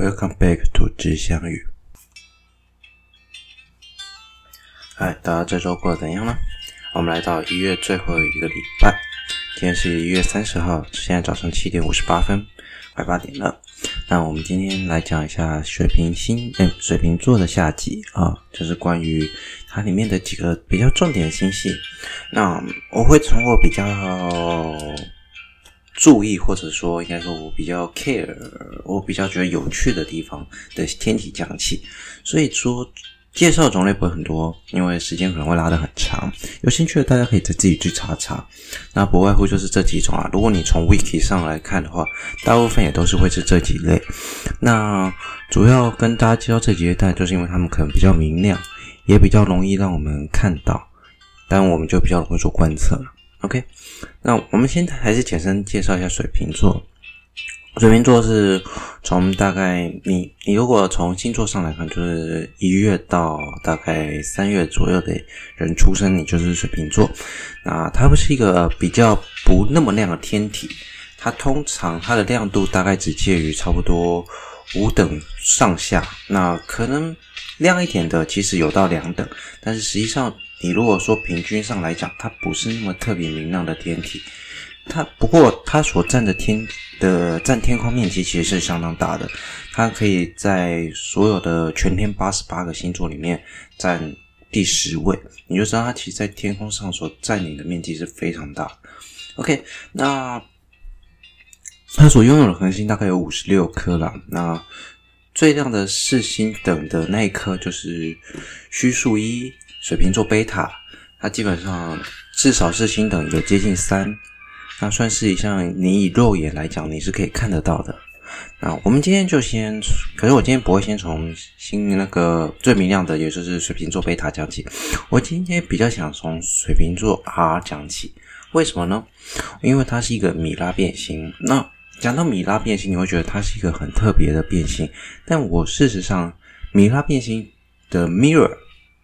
Welcome back to 知相遇。嗨，大家这周过得怎样呢？我们来到一月最后一个礼拜，今天是一月三十号，现在早上七点五十八分，快八点了。那我们今天来讲一下水瓶星，诶，水瓶座的下集啊，就是关于它里面的几个比较重点的星系。那我会从我比较注意，或者说应该说我比较 care，我比较觉得有趣的地方的天体讲起。所以说。介绍种类不会很多，因为时间可能会拉得很长。有兴趣的大家可以再自己去查查。那不外乎就是这几种啊。如果你从 Wiki 上来看的话，大部分也都是会是这几类。那主要跟大家介绍这几类，但就是因为他们可能比较明亮，也比较容易让我们看到，但我们就比较容易做观测。OK，那我们现在还是简单介绍一下水瓶座。水瓶座是从大概你你如果从星座上来看，就是一月到大概三月左右的人出生，你就是水瓶座。那它不是一个比较不那么亮的天体，它通常它的亮度大概只介于差不多五等上下。那可能亮一点的其实有到两等，但是实际上你如果说平均上来讲，它不是那么特别明亮的天体。它不过它所占的天的占天空面积其实是相当大的，它可以在所有的全天八十八个星座里面占第十位，你就知道它其实在天空上所占领的面积是非常大。OK，那它所拥有的恒星大概有五十六颗啦，那最亮的四星等的那一颗就是虚数一水瓶座贝塔，它基本上至少是星等有接近三。那算是一项你以肉眼来讲，你是可以看得到的。那我们今天就先，可是我今天不会先从新那个最明亮的，也就是水瓶座贝塔讲起。我今天比较想从水瓶座 R 讲起。为什么呢？因为它是一个米拉变星。那讲到米拉变星，你会觉得它是一个很特别的变星。但我事实上，米拉变星的 Mirror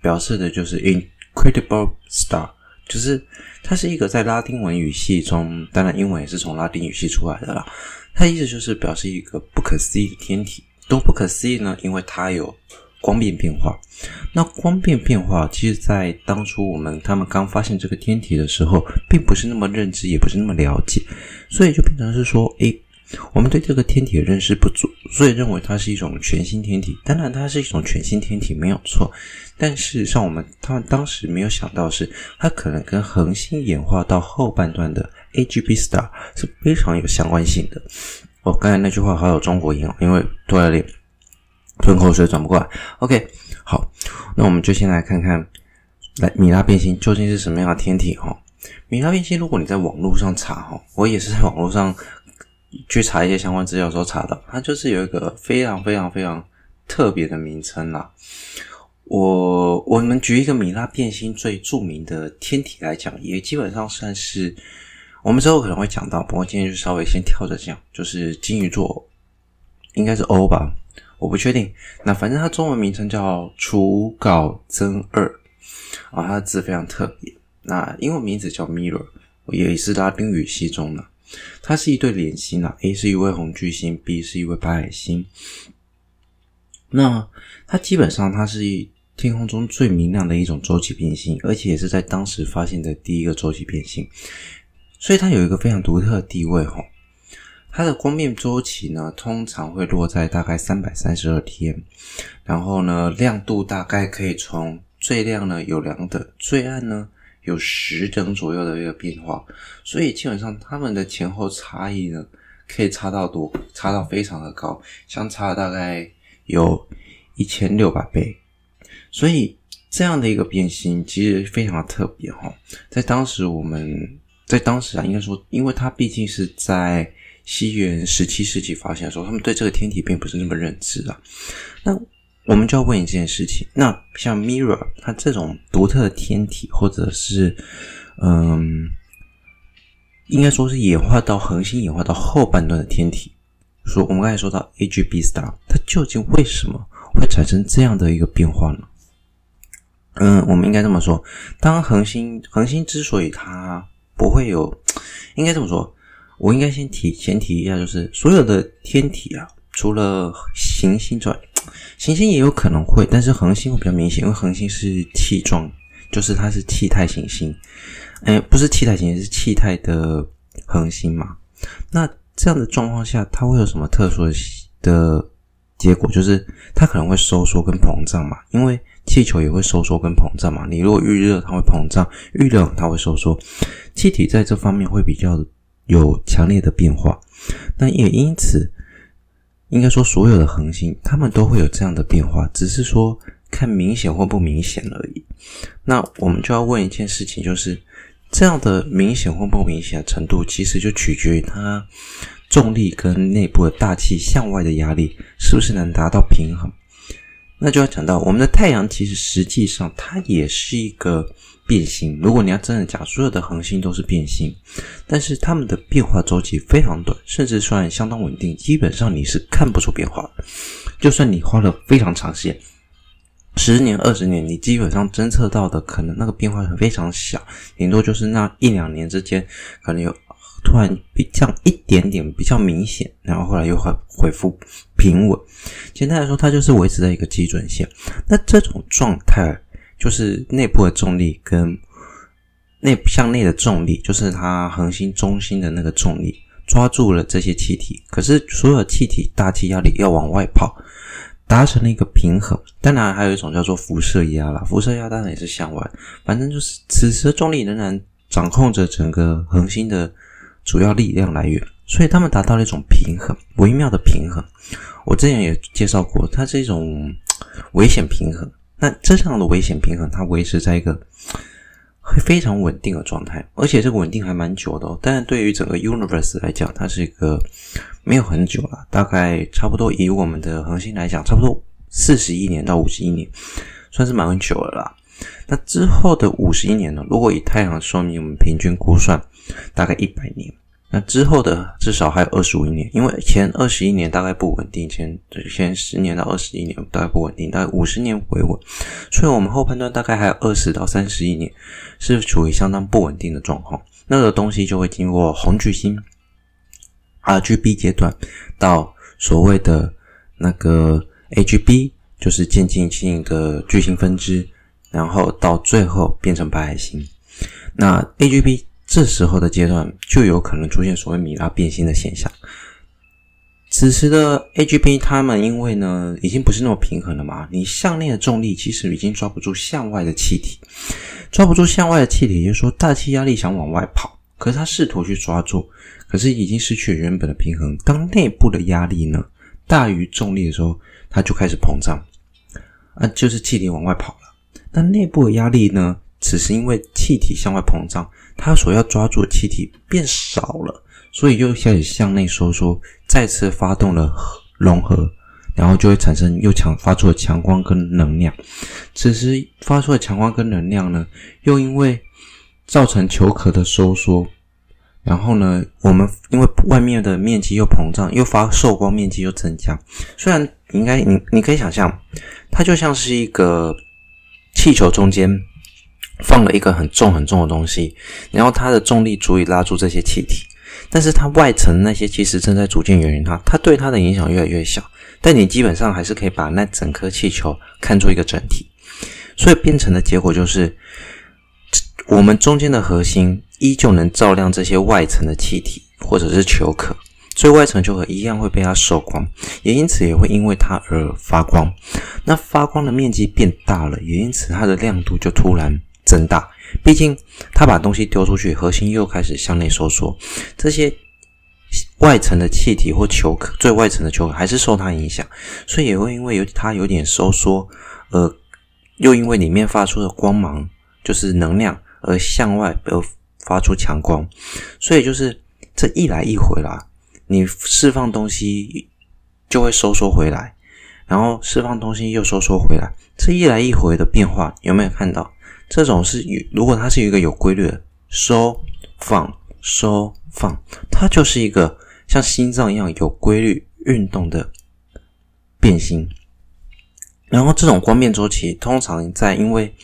表示的就是 Incredible Star。就是它是一个在拉丁文语系中，当然英文也是从拉丁语系出来的啦。它意思就是表示一个不可思议的天体。多不可思议呢？因为它有光变变化。那光变变化，其实在当初我们他们刚发现这个天体的时候，并不是那么认知，也不是那么了解，所以就变成是说，诶。我们对这个天体的认识不足，所以认为它是一种全新天体。当然，它是一种全新天体没有错，但事实上，我们他们当时没有想到是，它可能跟恒星演化到后半段的 AGB star 是非常有相关性的。我、刚才那句话好有中国音哦，因为突然有点吞口水转不过来。OK，好，那我们就先来看看，来米拉变星究竟是什么样的天体？哈，米拉变星，如果你在网络上查，哈，我也是在网络上。去查一些相关资料的时候查到，它就是有一个非常非常非常特别的名称啦。我我们举一个米拉变星最著名的天体来讲，也基本上算是我们之后可能会讲到，不过今天就稍微先跳着讲，就是金鱼座，应该是 O 吧，我不确定。那反正它中文名称叫除稿增二啊，它的字非常特别。那英文名字叫 Mirror，也是拉丁语系中的。它是一对连星啊，A 是一位红巨星，B 是一位白矮星。那它基本上它是天空中最明亮的一种周期变星，而且也是在当时发现的第一个周期变星，所以它有一个非常独特的地位哈。它的光变周期呢，通常会落在大概三百三十二天，然后呢，亮度大概可以从最亮呢有两等，最暗呢。有十等左右的一个变化，所以基本上它们的前后差异呢，可以差到多，差到非常的高，相差大概有一千六百倍。所以这样的一个变星其实非常的特别哈，在当时我们在当时啊，应该说，因为它毕竟是在西元十七世纪发现的时候，他们对这个天体并不是那么认知啊，那。我们就要问一件事情：那像 Mirror 它这种独特的天体，或者是嗯，应该说是演化到恒星演化到后半段的天体，说我们刚才说到 AGB star，它究竟为什么会产生这样的一个变化呢？嗯，我们应该这么说：当恒星恒星之所以它不会有，应该这么说，我应该先提前提一下，就是所有的天体啊。除了行星之外，行星也有可能会，但是恒星会比较明显，因为恒星是气状，就是它是气态行星。哎，不是气态行星，是气态的恒星嘛？那这样的状况下，它会有什么特殊的的结果？就是它可能会收缩跟膨胀嘛？因为气球也会收缩跟膨胀嘛？你如果遇热，它会膨胀；遇冷，它会收缩。气体在这方面会比较有强烈的变化。那也因此，应该说所有的恒星，它们都会有这样的变化，只是说看明显或不明显而已。那我们就要问一件事情，就是。这样的明显或不明显的程度，其实就取决于它重力跟内部的大气向外的压力是不是能达到平衡。那就要讲到我们的太阳，其实实际上它也是一个变星。如果你要真的讲所有的恒星都是变星，但是它们的变化周期非常短，甚至算相当稳定，基本上你是看不出变化的。就算你花了非常长时间。十年、二十年，你基本上侦测到的可能那个变化很非常小，顶多就是那一两年之间，可能有突然比较一点点比较明显，然后后来又会恢复平稳。简单来说，它就是维持在一个基准线。那这种状态就是内部的重力跟内向内的重力，就是它恒星中心的那个重力抓住了这些气体，可是所有气体大气压力要往外跑。达成了一个平衡，当然还有一种叫做辐射压啦，辐射压当然也是向外，反正就是此时重力仍然掌控着整个恒星的主要力量来源，所以他们达到了一种平衡，微妙的平衡。我之前也介绍过，它是一种危险平衡。那这样的危险平衡，它维持在一个 会非常稳定的状态，而且这个稳定还蛮久的哦。但是对于整个 universe 来讲，它是一个。没有很久了，大概差不多以我们的恒星来讲，差不多四十亿年到五十亿年，算是蛮久了啦。那之后的五十亿年呢？如果以太阳寿命，我们平均估算大概一百年。那之后的至少还有二十五年，因为前二十一年大概不稳定，前前十年到二十一年大概不稳定，大概五十年回稳，所以我们后判断大概还有二十到三十亿年是处于相当不稳定的状况。那个东西就会经过红巨星。RGB 阶段到所谓的那个 AGB，就是渐进性的巨星分支，然后到最后变成白矮星。那 AGB 这时候的阶段就有可能出现所谓米拉变星的现象。此时的 AGB，它们因为呢已经不是那么平衡了嘛，你向内的重力其实已经抓不住向外的气体，抓不住向外的气体，也就是说大气压力想往外跑，可是它试图去抓住。可是已经失去了原本的平衡。当内部的压力呢大于重力的时候，它就开始膨胀，啊，就是气体往外跑了。那内部的压力呢，此时因为气体向外膨胀，它所要抓住的气体变少了，所以又开始向内收缩，再次发动了融合，然后就会产生又强发出了强光跟能量。此时发出的强光跟能量呢，又因为造成球壳的收缩。然后呢，我们因为外面的面积又膨胀，又发受光面积又增加。虽然应该你你可以想象，它就像是一个气球中间放了一个很重很重的东西，然后它的重力足以拉住这些气体，但是它外层那些其实正在逐渐远离它，它对它的影响越来越小。但你基本上还是可以把那整颗气球看作一个整体，所以变成的结果就是，我们中间的核心。依旧能照亮这些外层的气体或者是球壳，所以外层球壳一样会被它受光，也因此也会因为它而发光。那发光的面积变大了，也因此它的亮度就突然增大。毕竟它把东西丢出去，核心又开始向内收缩，这些外层的气体或球，最外层的球还是受它影响，所以也会因为有它有点收缩，而又因为里面发出的光芒就是能量而向外而。发出强光，所以就是这一来一回啦，你释放东西就会收缩回来，然后释放东西又收缩回来，这一来一回的变化有没有看到？这种是有，如果它是一个有规律的收放收放，它就是一个像心脏一样有规律运动的变形。然后这种光变周期通常在因为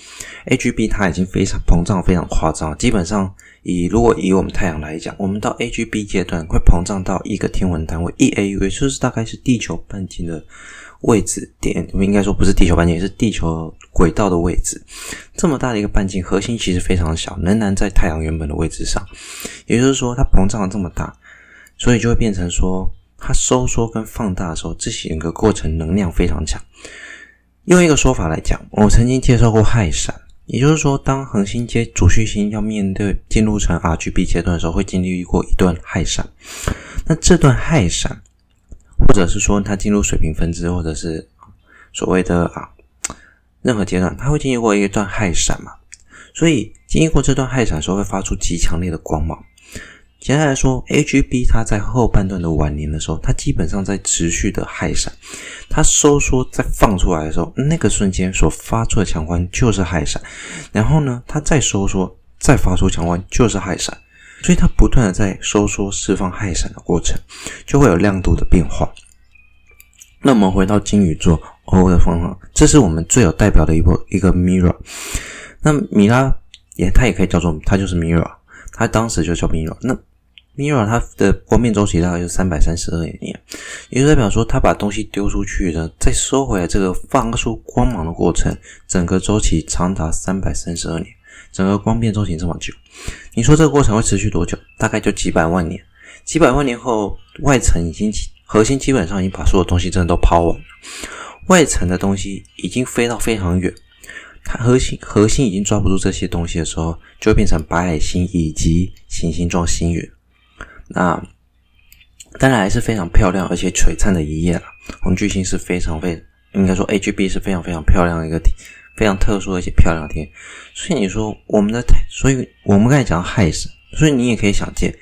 AGB 它已经非常膨胀非常夸张，基本上。以如果以我们太阳来讲，我们到 AGB 阶段会膨胀到一个天文单位 1AU，就是大概是地球半径的位置点，我们应该说不是地球半径，是地球轨道的位置。这么大的一个半径，核心其实非常小，仍然在太阳原本的位置上。也就是说，它膨胀了这么大，所以就会变成说，它收缩跟放大的时候，这整个过程能量非常强。用一个说法来讲，我曾经介绍过氦闪。也就是说，当恒星阶主序星要面对进入成 RGB 阶段的时候，会经历过一段氦闪。那这段氦闪，或者是说它进入水平分支，或者是所谓的啊任何阶段，它会经历过一段氦闪嘛？所以经历过这段氦闪的时候，会发出极强烈的光芒。简单来说，AGB 它在后半段的晚年的时候，它基本上在持续的氦闪，它收缩再放出来的时候，那个瞬间所发出的强光就是氦闪，然后呢，它再收缩再发出强光就是氦闪，所以它不断的在收缩释放氦闪的过程，就会有亮度的变化。那我们回到金鱼座 O 的方法，这是我们最有代表的一波一个 mirror 那米拉也它也可以叫做它就是 mirror，它当时就叫 mirror 那。mirror 它的光变周期大概是三百三十二年，也就代表说，它把东西丢出去的，再收回来，这个放出光芒的过程，整个周期长达三百三十二年。整个光变周期这么久，你说这个过程会持续多久？大概就几百万年。几百万年后，外层已经核心基本上已经把所有东西真的都抛完了，外层的东西已经飞到非常远，它核心核心已经抓不住这些东西的时候，就会变成白矮星以及行星状星云。那当然还是非常漂亮而且璀璨的一夜了。红巨星是非常非应该说 AGB 是非常非常漂亮的一个天，非常特殊而且漂亮天。所以你说我们的太，所以我们刚才讲氦闪，所以你也可以想见，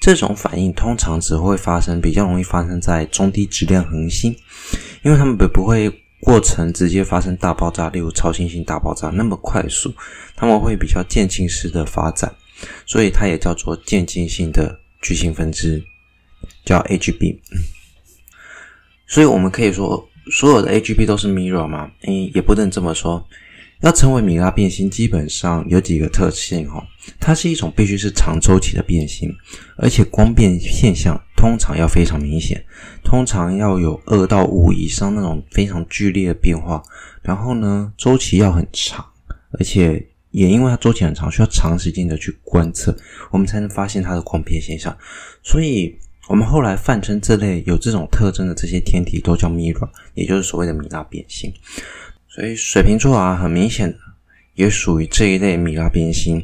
这种反应通常只会发生，比较容易发生在中低质量恒星，因为它们不不会过程直接发生大爆炸，例如超新星大爆炸那么快速，他们会比较渐进式的发展，所以它也叫做渐进性的。巨星分支叫 Hb，所以我们可以说，所有的 AGP 都是 mirror 吗？诶，也不能这么说。要成为米拉变星，基本上有几个特性哈，它是一种必须是长周期的变星，而且光变现象通常要非常明显，通常要有二到五以上那种非常剧烈的变化，然后呢，周期要很长，而且。也因为它周期很长，需要长时间的去观测，我们才能发现它的光变现象。所以，我们后来泛称这类有这种特征的这些天体都叫 Mira，也就是所谓的米拉变星。所以，水瓶座啊，很明显的也属于这一类米拉变星。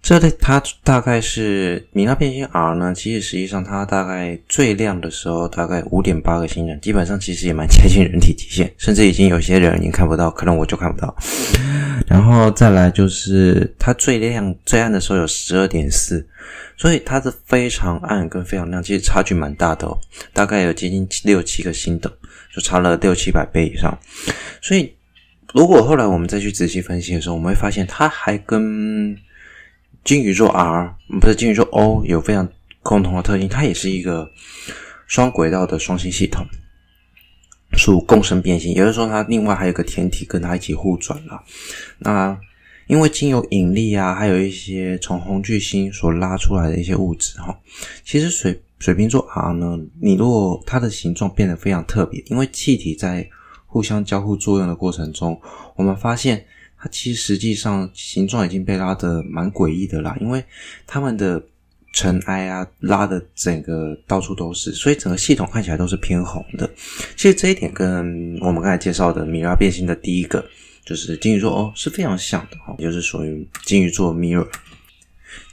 这类它大概是米拉变星 R 呢，其实实际上它大概最亮的时候大概五点八个星人，基本上其实也蛮接近人体极限，甚至已经有些人已经看不到，可能我就看不到。然后再来就是它最亮最暗的时候有十二点四，所以它的非常暗跟非常亮其实差距蛮大的哦，大概有接近六七个星等，就差了六七百倍以上。所以如果后来我们再去仔细分析的时候，我们会发现它还跟金鱼座 R 不是金鱼座 O 有非常共同的特性，它也是一个双轨道的双星系统，属共生变形，也就是说它另外还有个天体跟它一起互转了。那因为经由引力啊，还有一些从红巨星所拉出来的一些物质哈，其实水水瓶座 R 呢，你如果它的形状变得非常特别，因为气体在互相交互作用的过程中，我们发现。它其实实际上形状已经被拉得蛮诡异的啦，因为它们的尘埃啊拉的整个到处都是，所以整个系统看起来都是偏红的。其实这一点跟我们刚才介绍的米拉变星的第一个就是金鱼座哦是非常像的哈，就是属于金鱼座 Mira。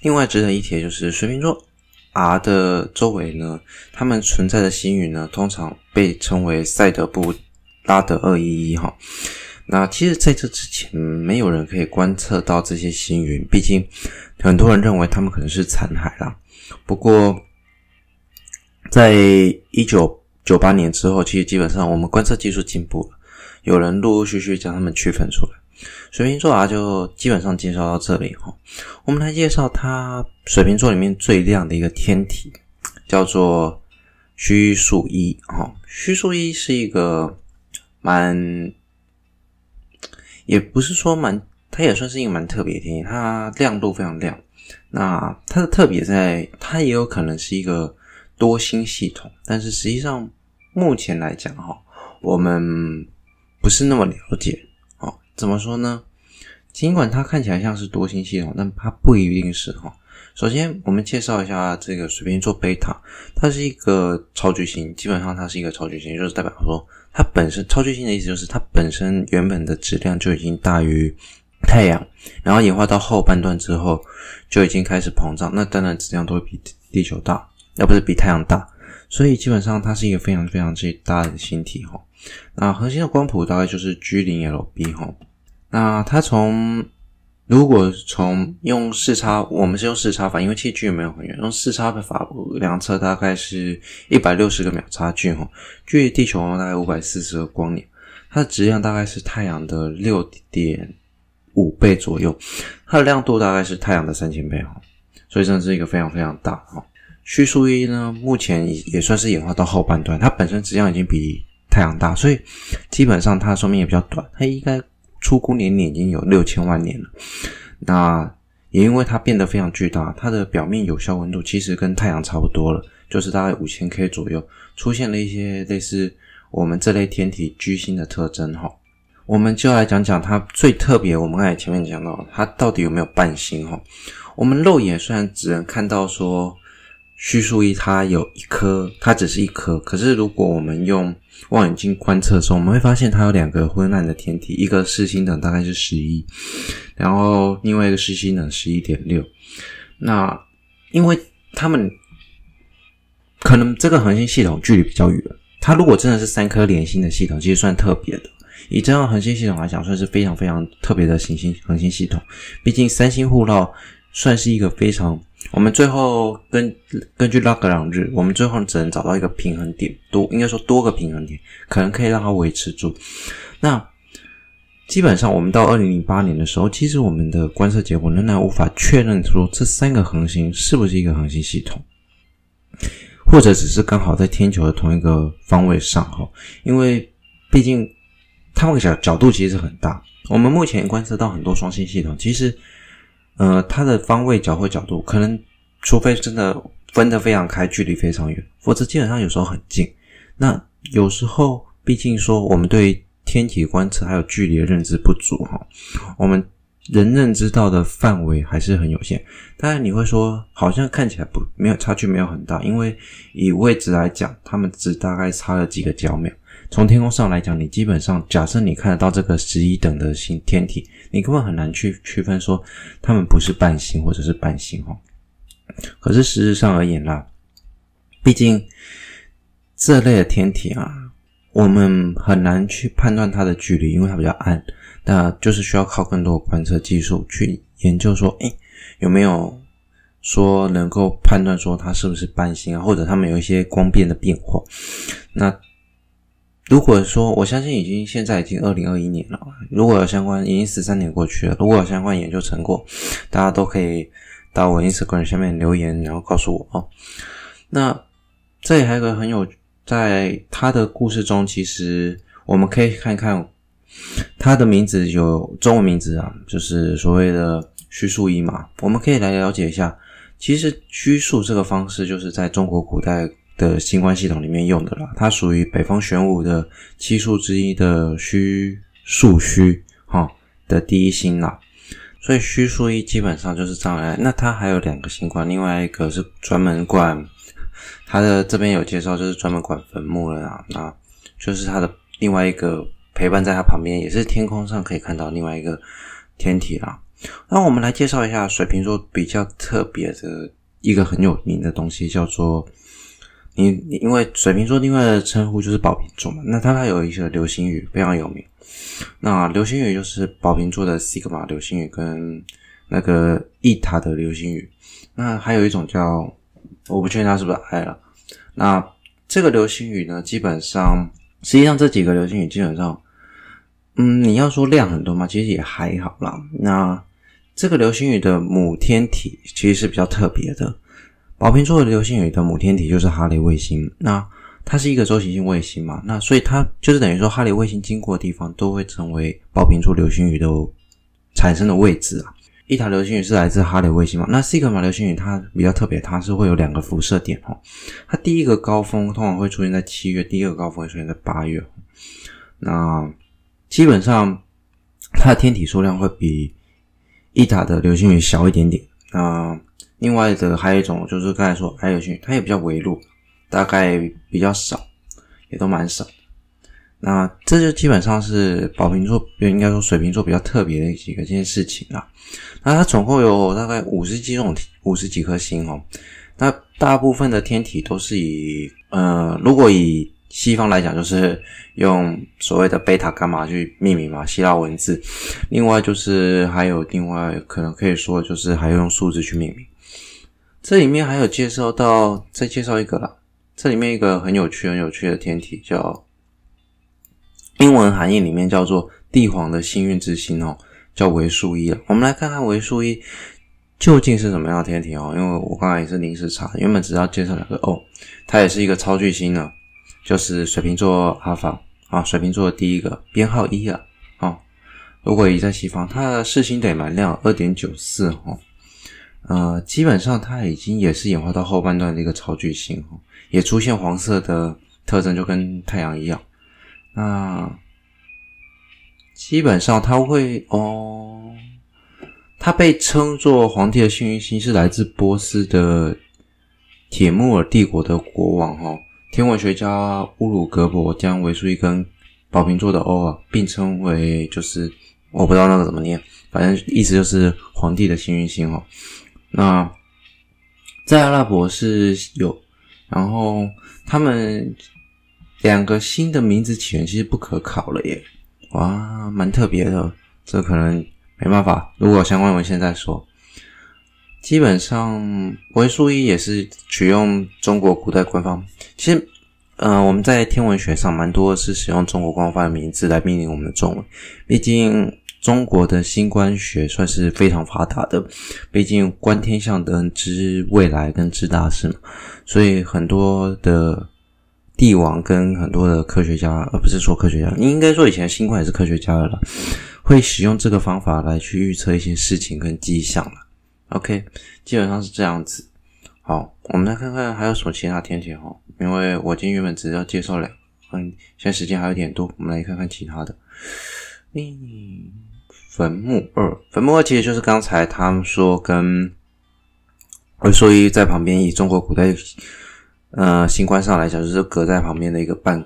另外值得一提的就是水瓶座 R 的周围呢，它们存在的星云呢，通常被称为赛德布拉德二一一哈。那其实，在这之前，没有人可以观测到这些星云。毕竟，很多人认为他们可能是残骸啦。不过，在一九九八年之后，其实基本上我们观测技术进步了，有人陆陆续续将它们区分出来。水瓶座啊，就基本上介绍到这里哈。我们来介绍它水瓶座里面最亮的一个天体，叫做虚数一哈。虚数一是一个蛮。也不是说蛮，它也算是一个蛮特别的天体，它亮度非常亮，那它的特别在，它也有可能是一个多星系统，但是实际上目前来讲哈，我们不是那么了解。哦，怎么说呢？尽管它看起来像是多星系统，但它不一定是哈。首先，我们介绍一下这个水瓶座贝塔，它是一个超巨星，基本上它是一个超巨星，就是代表说它本身超巨星的意思就是它本身原本的质量就已经大于太阳，然后演化到后半段之后就已经开始膨胀，那当然质量都会比地球大，要不是比太阳大，所以基本上它是一个非常非常之大的星体哈。那恒星的光谱大概就是 G 零 L B 哈，那它从如果从用视差，我们是用视差法，因为其实距离没有很远，用视差的法量测大概是一百六十个秒差距哈，距离地球大概五百四十个光年，它的质量大概是太阳的六点五倍左右，它的亮度大概是太阳的三千倍哈，所以真的是一个非常非常大哈。虚数一呢，目前也也算是演化到后半段，它本身质量已经比太阳大，所以基本上它的寿命也比较短，它应该。出估年龄已经有六千万年了，那也因为它变得非常巨大，它的表面有效温度其实跟太阳差不多了，就是大概五千 K 左右，出现了一些类似我们这类天体巨星的特征哈。我们就来讲讲它最特别，我们刚才前面讲到它到底有没有伴星哈。我们肉眼虽然只能看到说。虚数一，它有一颗，它只是一颗。可是如果我们用望远镜观测的时候，我们会发现它有两个昏暗的天体，一个视星等大概是十一，然后另外一个视星等十一点六。那因为它们可能这个恒星系统距离比较远，它如果真的是三颗连星的系统，其实算特别的。以这样恒星系统来讲，算是非常非常特别的行星恒星系统。毕竟三星互绕算是一个非常。我们最后根根据拉格朗日，我们最后只能找到一个平衡点，多应该说多个平衡点，可能可以让它维持住。那基本上，我们到二零零八年的时候，其实我们的观测结果仍然无法确认说这三个恒星是不是一个恒星系统，或者只是刚好在天球的同一个方位上哈。因为毕竟它们角角度其实很大，我们目前观测到很多双星系统，其实。呃，它的方位角或角度，可能除非真的分得非常开，距离非常远，否则基本上有时候很近。那有时候，毕竟说我们对天体观测还有距离的认知不足哈，我们人认知到的范围还是很有限。当然你会说，好像看起来不没有差距，没有很大，因为以位置来讲，它们只大概差了几个角秒。从天空上来讲，你基本上假设你看得到这个十一等的星天体，你根本很难去区分说它们不是伴星或者是伴星哈。可是实质上而言啦，毕竟这类的天体啊，我们很难去判断它的距离，因为它比较暗，那就是需要靠更多的观测技术去研究说，诶，有没有说能够判断说它是不是伴星啊，或者它们有一些光变的变化，那。如果说，我相信已经现在已经二零二一年了，如果有相关，已经十三年过去了，如果有相关研究成果，大家都可以到我 Instagram 下面留言，然后告诉我哦。那这里还有个很有，在他的故事中，其实我们可以看看他的名字有中文名字啊，就是所谓的虚数一嘛。我们可以来了解一下，其实虚数这个方式就是在中国古代。的星官系统里面用的啦，它属于北方玄武的七宿之一的虚数虚哈的第一星啦，所以虚数一基本上就是这样来。那它还有两个星官，另外一个是专门管它的这边有介绍，就是专门管坟墓的啦。那就是它的另外一个陪伴在它旁边，也是天空上可以看到另外一个天体啦。那我们来介绍一下水瓶座比较特别的一个很有名的东西，叫做。你因为水瓶座另外的称呼就是宝瓶座嘛，那它还有一些流星雨非常有名。那流星雨就是宝瓶座的西格玛流星雨跟那个伊塔的流星雨。那还有一种叫我不确定它是不是爱了。那这个流星雨呢，基本上实际上这几个流星雨基本上，嗯，你要说量很多嘛，其实也还好啦。那这个流星雨的母天体其实是比较特别的。宝瓶座流星雨的母天体就是哈雷卫星，那它是一个周期性卫星嘛，那所以它就是等于说哈雷卫星经过的地方都会成为宝瓶座流星雨的产生的位置啊。伊塔流星雨是来自哈雷卫星嘛？那西格玛流星雨它比较特别，它是会有两个辐射点哦。它第一个高峰通常会出现在七月，第二个高峰会出现在八月。那基本上它的天体数量会比伊塔的流星雨小一点点。那另外的还有一种就是刚才说艾流星，它也比较微弱，大概比较少，也都蛮少。那这就基本上是宝瓶座，应该说水瓶座比较特别的几个件事情啦。那它总共有大概五十几种、五十几颗星哦。那大部分的天体都是以呃，如果以西方来讲，就是用所谓的贝塔、伽马去命名嘛，希腊文字。另外就是还有另外可能可以说就是还用数字去命名。这里面还有介绍到，再介绍一个啦。这里面一个很有趣、很有趣的天体叫。英文含义里面叫做帝皇的幸运之星哦，叫维数一了。我们来看看维数一究竟是什么样的天体哦。因为我刚才也是临时查，原本只要介绍两个哦，它也是一个超巨星呢，就是水瓶座阿尔法啊，水瓶座的第一个编号一啊。哦，如果以在西方，它的视星点蛮亮，二点九四哦。呃，基本上它已经也是演化到后半段的一个超巨星哦，也出现黄色的特征，就跟太阳一样。那基本上他会哦，他被称作皇帝的幸运星，是来自波斯的铁木尔帝国的国王哈。天文学家乌鲁格伯将维苏一根宝瓶座的欧啊并称为，就是我不知道那个怎么念，反正意思就是皇帝的幸运星哈。那在阿拉伯是有，然后他们。两个新的名字起源其实不可考了耶，哇，蛮特别的，这可能没办法。如果相关文献再说，基本上维苏伊也是取用中国古代官方。其实，呃，我们在天文学上蛮多是使用中国官方的名字来命名我们的中文。毕竟中国的星官学算是非常发达的，毕竟观天象的知未来跟知大事嘛，所以很多的。帝王跟很多的科学家，而不是说科学家，你应该说以前星官也是科学家的了，会使用这个方法来去预测一些事情跟迹象了。OK，基本上是这样子。好，我们来看看还有什么其他天体哈，因为我今天原本只要介绍两，嗯，现在时间还有点多，我们来看看其他的。嗯，坟墓二，坟墓二其实就是刚才他们说跟，所以在旁边以中国古代。呃，星官上来讲，就是隔在旁边的一个半，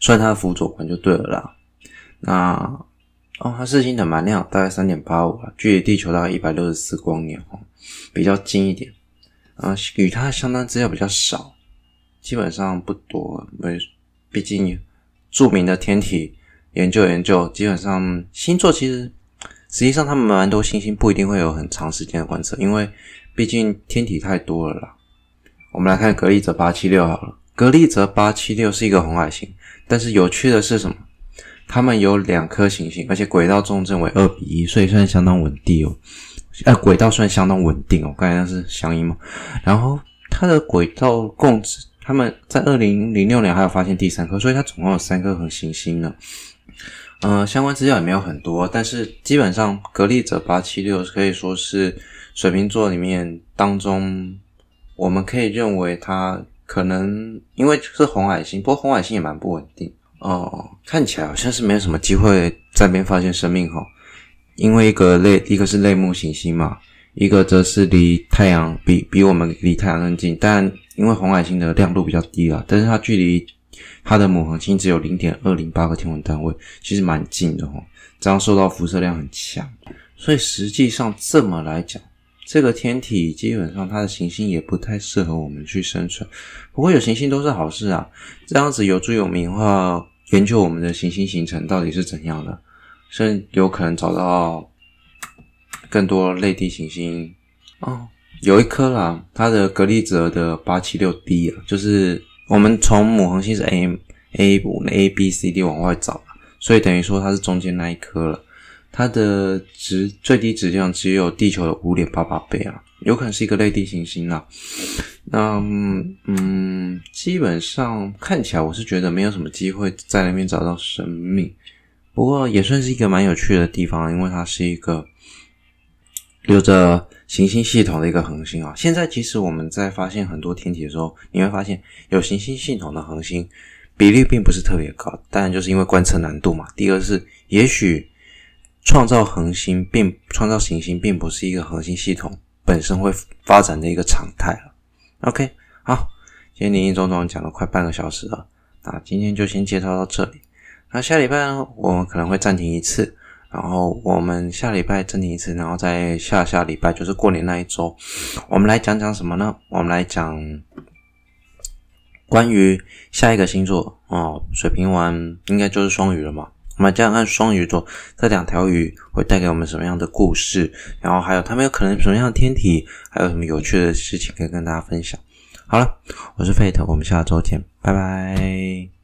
算它的辅佐官就对了啦。那哦，它是星的蛮亮，大概三点八五，距离地球大概一百六十四光年哦，比较近一点。啊、呃，与它相当资料比较少，基本上不多。没毕竟著名的天体研究研究，基本上星座其实实际上他们蛮多星星不一定会有很长时间的观测，因为毕竟天体太多了啦。我们来看格利泽八七六好了，格利泽八七六是一个红矮星，但是有趣的是什么？它们有两颗行星，而且轨道重正为二比一，所以算相当稳定哦。哎，轨道算相当稳定哦。刚才那是相音嘛？然后它的轨道共，他们在二零零六年还有发现第三颗，所以它总共有三颗恒行星呢。呃，相关资料也没有很多，但是基本上格利泽八七六可以说是水瓶座里面当中。我们可以认为它可能因为是红矮星，不过红矮星也蛮不稳定哦。看起来好像是没有什么机会在那边发现生命哈，因为一个类一个是类木行星嘛，一个则是离太阳比比我们离太阳更近，但因为红矮星的亮度比较低啊，但是它距离它的母恒星只有零点二零八个天文单位，其实蛮近的哈，这样受到辐射量很强，所以实际上这么来讲。这个天体基本上它的行星也不太适合我们去生存，不过有行星都是好事啊，这样子有助于我们以后研究我们的行星形成到底是怎样的，甚至有可能找到更多类地行星哦。有一颗啦，它的格利泽的八七六 d 啊，就是我们从母恒星是 A M A 五 A B C D 往外找，所以等于说它是中间那一颗了。它的质最低质量只有地球的五点八八倍啊，有可能是一个类地行星啦。那嗯，基本上看起来我是觉得没有什么机会在那边找到生命，不过也算是一个蛮有趣的地方，因为它是一个有着行星系统的一个恒星啊。现在其实我们在发现很多天体的时候，你会发现有行星系统的恒星比例并不是特别高，当然就是因为观测难度嘛。第二是，也许创造恒星并创造行星并不是一个恒星系统本身会发展的一个常态了。OK，好，今天林林总总讲了快半个小时了，那今天就先介绍到这里。那下礼拜呢，我们可能会暂停一次，然后我们下礼拜暂停一次，然后在下下礼拜就是过年那一周，我们来讲讲什么呢？我们来讲关于下一个星座哦，水瓶完应该就是双鱼了嘛。我们来讲讲看双鱼座这两条鱼会带给我们什么样的故事，然后还有他们有可能什么样的天体，还有什么有趣的事情可以跟大家分享。好了，我是 Fate，我们下周见，拜拜。